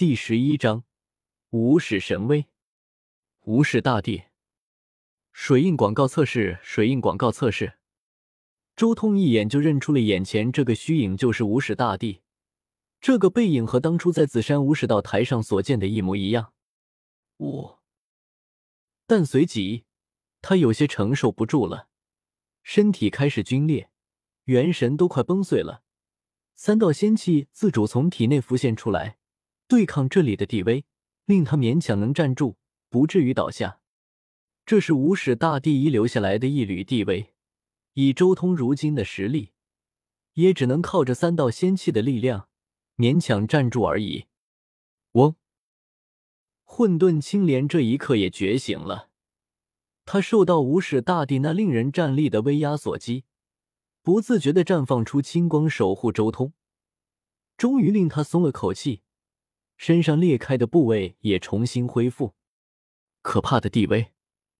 第十一章无始神威。无始大帝，水印广告测试，水印广告测试。周通一眼就认出了眼前这个虚影就是无始大帝，这个背影和当初在紫山无始道台上所见的一模一样。我，但随即他有些承受不住了，身体开始皲裂，元神都快崩碎了。三道仙气自主从体内浮现出来，对抗这里的地威，令他勉强能站住，不至于倒下。这是无始大帝遗留下来的一缕地威，以周通如今的实力，也只能靠着三道仙气的力量勉强站住而已。嗡！混沌青莲这一刻也觉醒了，他受到无始大帝那令人战栗的威压所击。不自觉的绽放出青光，守护周通，终于令他松了口气，身上裂开的部位也重新恢复。可怕的地威，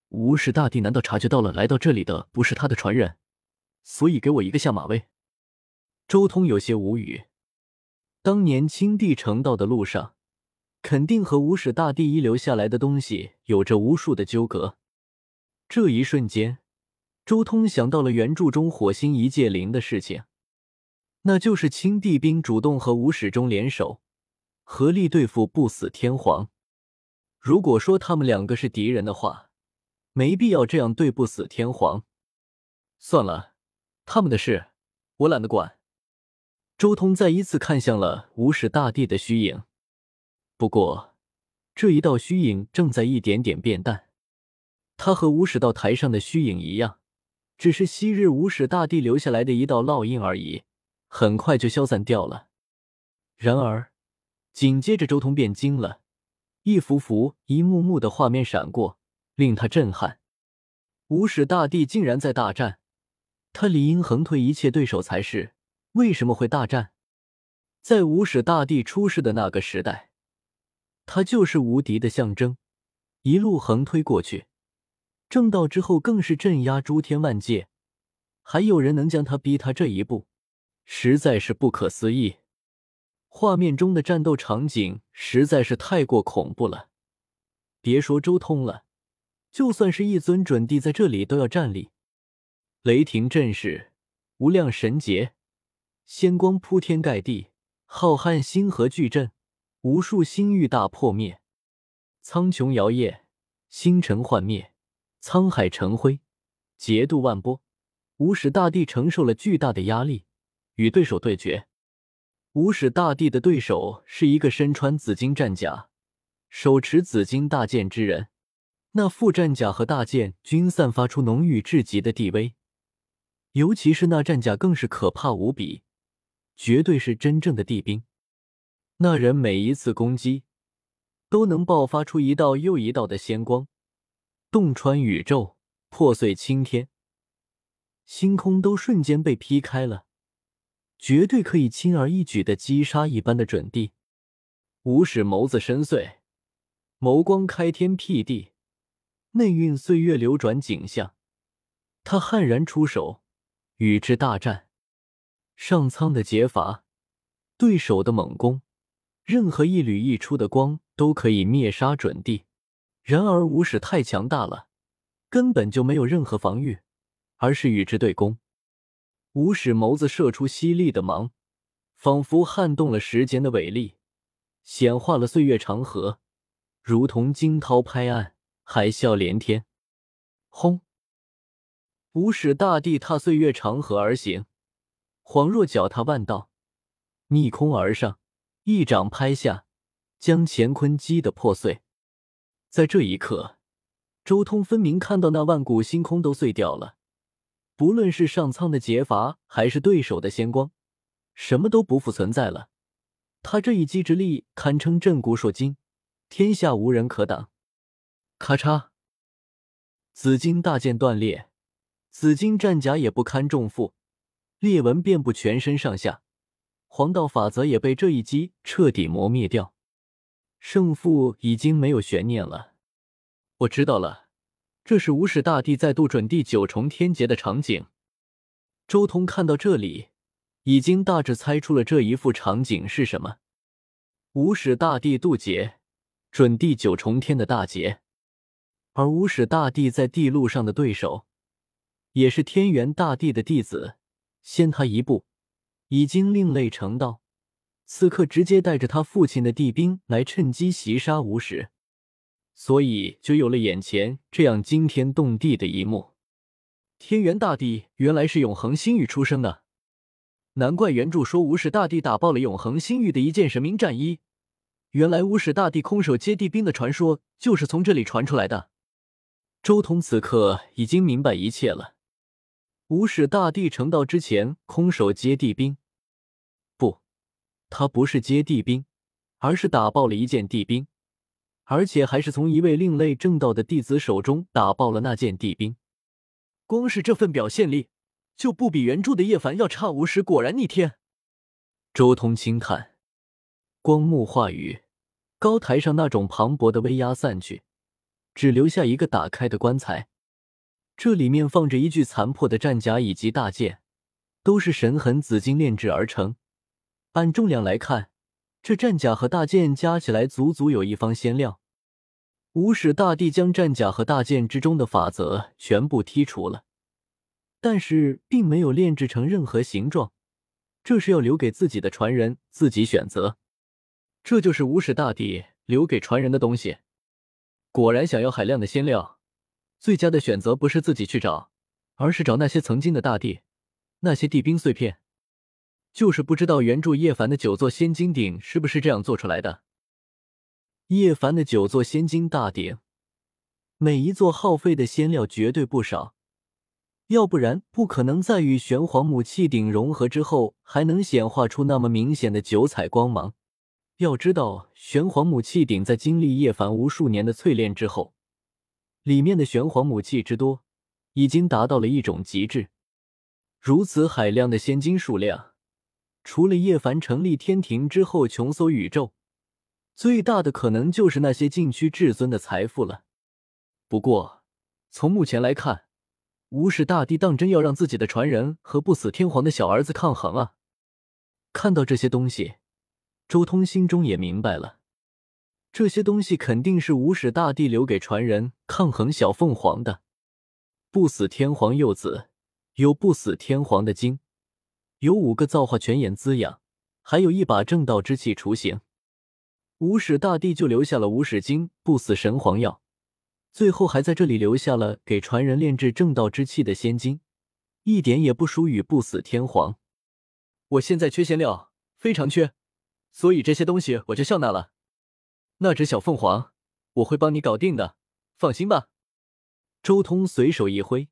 无始大帝难道察觉到了来到这里的不是他的传人，所以给我一个下马威？周通有些无语。当年青帝成道的路上，肯定和无始大帝遗留下来的东西有着无数的纠葛。这一瞬间。周通想到了原著中火星一界灵的事情，那就是青帝兵主动和无始中联手，合力对付不死天皇。如果说他们两个是敌人的话，没必要这样对不死天皇。算了，他们的事我懒得管。周通再一次看向了无始大帝的虚影，不过这一道虚影正在一点点变淡，他和无始道台上的虚影一样。只是昔日无始大帝留下来的一道烙印而已，很快就消散掉了。然而，紧接着周通便惊了，一幅幅、一幕幕的画面闪过，令他震撼。无始大帝竟然在大战，他理应横推一切对手才是，为什么会大战？在无始大帝出世的那个时代，他就是无敌的象征，一路横推过去。正道之后更是镇压诸天万界，还有人能将他逼他这一步，实在是不可思议。画面中的战斗场景实在是太过恐怖了，别说周通了，就算是一尊准帝在这里都要站立。雷霆震世，无量神劫，仙光铺天盖地，浩瀚星河巨震，无数星域大破灭，苍穹摇曳，星辰幻灭。沧海成灰，劫渡万波，无始大帝承受了巨大的压力，与对手对决。无始大帝的对手是一个身穿紫金战甲、手持紫金大剑之人，那副战甲和大剑均散发出浓郁至极的地威，尤其是那战甲更是可怕无比，绝对是真正的地兵。那人每一次攻击，都能爆发出一道又一道的仙光。洞穿宇宙，破碎青天，星空都瞬间被劈开了，绝对可以轻而易举的击杀一般的准地。无始眸子深邃，眸光开天辟地，内蕴岁月流转景象。他悍然出手，与之大战。上苍的劫法，对手的猛攻，任何一缕溢出的光都可以灭杀准帝。然而无始太强大了，根本就没有任何防御，而是与之对攻。无始眸子射出犀利的芒，仿佛撼动了时间的伟力，显化了岁月长河，如同惊涛拍岸，海啸连天。轰！无始大帝踏岁月长河而行，恍若脚踏万道，逆空而上，一掌拍下，将乾坤击得破碎。在这一刻，周通分明看到那万古星空都碎掉了。不论是上苍的劫罚，还是对手的仙光，什么都不复存在了。他这一击之力，堪称震古烁今，天下无人可挡。咔嚓，紫金大剑断裂，紫金战甲也不堪重负，裂纹遍布全身上下。黄道法则也被这一击彻底磨灭掉。胜负已经没有悬念了。我知道了，这是无始大帝再度准第九重天劫的场景。周通看到这里，已经大致猜出了这一幅场景是什么。无始大帝渡劫，准第九重天的大劫。而无始大帝在地路上的对手，也是天元大帝的弟子，先他一步，已经另类成道。此刻直接带着他父亲的地兵来趁机袭杀无始，所以就有了眼前这样惊天动地的一幕。天元大帝原来是永恒星域出生的，难怪原著说无始大帝打爆了永恒星域的一件神明战衣。原来无始大帝空手接地兵的传说就是从这里传出来的。周通此刻已经明白一切了。无始大帝成道之前空手接地兵，不，他不是接地兵，而是打爆了一件地兵，而且还是从一位另类正道的弟子手中打爆了那件地兵。光是这份表现力，就不比原著的叶凡要差。无始果然逆天。周通轻叹，光幕化雨，高台上那种磅礴的威压散去。只留下一个打开的棺材，这里面放着一具残破的战甲以及大剑，都是神痕紫金炼制而成。按重量来看，这战甲和大剑加起来足足有一方仙料。无始大帝将战甲和大剑之中的法则全部剔除了，但是并没有炼制成任何形状，这是要留给自己的传人自己选择。这就是无始大帝留给传人的东西。果然，想要海量的仙料，最佳的选择不是自己去找，而是找那些曾经的大帝，那些地兵碎片。就是不知道原著叶凡的九座仙金鼎是不是这样做出来的。叶凡的九座仙金大鼎，每一座耗费的仙料绝对不少，要不然不可能在与玄黄母气鼎融合之后，还能显化出那么明显的九彩光芒。要知道，玄黄母气鼎在经历叶凡无数年的淬炼之后，里面的玄黄母气之多，已经达到了一种极致。如此海量的仙金数量，除了叶凡成立天庭之后穷搜宇宙，最大的可能就是那些禁区至尊的财富了。不过，从目前来看，无始大帝当真要让自己的传人和不死天皇的小儿子抗衡啊！看到这些东西。周通心中也明白了，这些东西肯定是无始大帝留给传人抗衡小凤凰的。不死天皇幼子有不死天皇的精，有五个造化泉眼滋养，还有一把正道之气雏形。无始大帝就留下了无始经、不死神皇药，最后还在这里留下了给传人炼制正道之气的仙金，一点也不输于不死天皇。我现在缺仙料，非常缺。所以这些东西我就笑纳了。那只小凤凰，我会帮你搞定的，放心吧。周通随手一挥，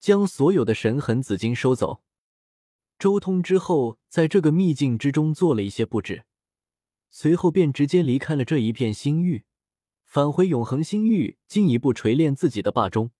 将所有的神痕紫金收走。周通之后，在这个秘境之中做了一些布置，随后便直接离开了这一片星域，返回永恒星域，进一步锤炼自己的霸中。